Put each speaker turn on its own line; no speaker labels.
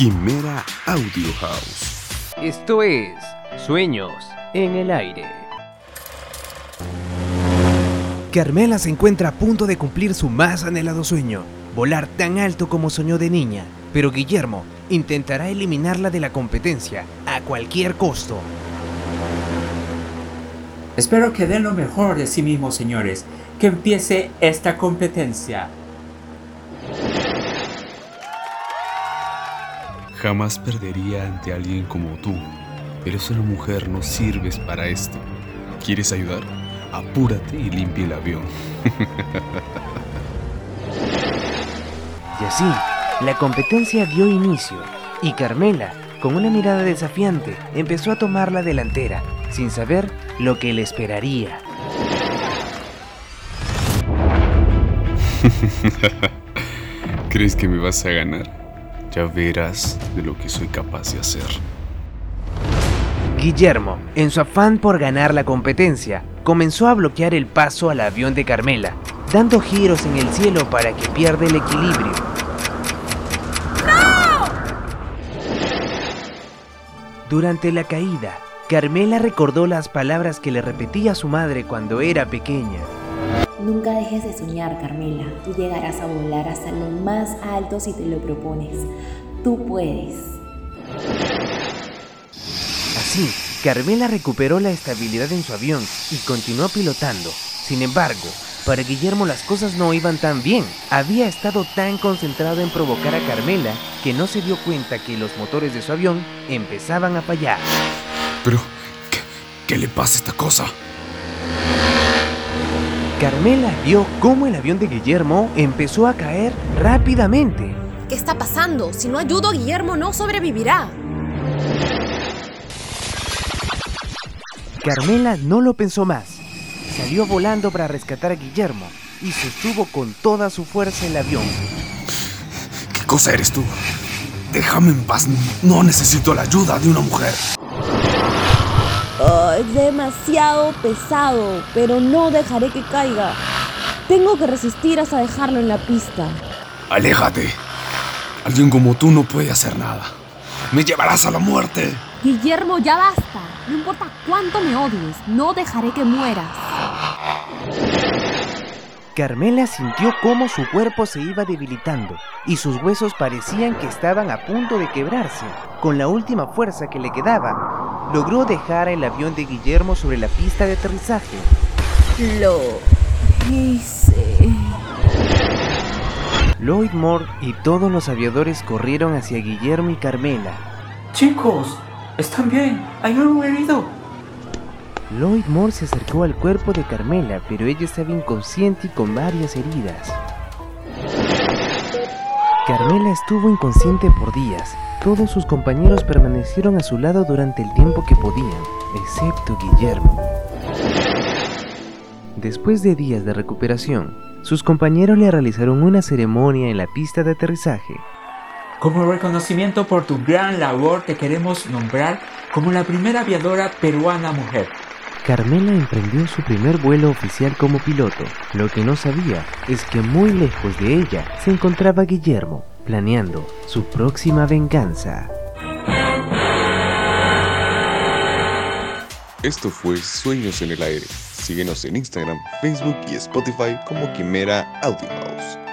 Quimera Audio House.
Esto es Sueños en el Aire.
Carmela se encuentra a punto de cumplir su más anhelado sueño, volar tan alto como soñó de niña, pero Guillermo intentará eliminarla de la competencia a cualquier costo.
Espero que den lo mejor de sí mismos, señores. Que empiece esta competencia.
Jamás perdería ante alguien como tú, pero ser mujer no sirves para esto. ¿Quieres ayudar? Apúrate y limpia el avión.
Y así, la competencia dio inicio, y Carmela, con una mirada desafiante, empezó a tomar la delantera, sin saber lo que le esperaría.
¿Crees que me vas a ganar? Ya verás de lo que soy capaz de hacer.
Guillermo, en su afán por ganar la competencia, comenzó a bloquear el paso al avión de Carmela, dando giros en el cielo para que pierda el equilibrio. Durante la caída, Carmela recordó las palabras que le repetía su madre cuando era pequeña.
Nunca dejes de soñar, Carmela. Tú llegarás a volar hasta lo más alto si te lo propones. Tú puedes.
Así, Carmela recuperó la estabilidad en su avión y continuó pilotando. Sin embargo, para Guillermo las cosas no iban tan bien. Había estado tan concentrado en provocar a Carmela que no se dio cuenta que los motores de su avión empezaban a fallar.
Pero, ¿qué, qué le pasa a esta cosa?
Carmela vio cómo el avión de Guillermo empezó a caer rápidamente.
¿Qué está pasando? Si no ayudo, Guillermo no sobrevivirá.
Carmela no lo pensó más. Salió volando para rescatar a Guillermo y sostuvo con toda su fuerza el avión.
¿Qué cosa eres tú? Déjame en paz. No necesito la ayuda de una mujer.
Es demasiado pesado, pero no dejaré que caiga. Tengo que resistir hasta dejarlo en la pista.
Aléjate. Alguien como tú no puede hacer nada. Me llevarás a la muerte.
Guillermo, ya basta. No importa cuánto me odies, no dejaré que mueras.
Carmela sintió cómo su cuerpo se iba debilitando y sus huesos parecían que estaban a punto de quebrarse. Con la última fuerza que le quedaba, logró dejar el avión de Guillermo sobre la pista de aterrizaje.
Lo hice.
Lloyd Moore y todos los aviadores corrieron hacia Guillermo y Carmela.
Chicos, ¿están bien? ¿Hay algún herido?
Lloyd Moore se acercó al cuerpo de Carmela, pero ella estaba inconsciente y con varias heridas. Carmela estuvo inconsciente por días. Todos sus compañeros permanecieron a su lado durante el tiempo que podían, excepto Guillermo. Después de días de recuperación, sus compañeros le realizaron una ceremonia en la pista de aterrizaje.
Como reconocimiento por tu gran labor, te queremos nombrar como la primera aviadora peruana mujer.
Carmela emprendió su primer vuelo oficial como piloto. Lo que no sabía es que muy lejos de ella se encontraba Guillermo, planeando su próxima venganza.
Esto fue Sueños en el Aire. Síguenos en Instagram, Facebook y Spotify como Quimera Audio House.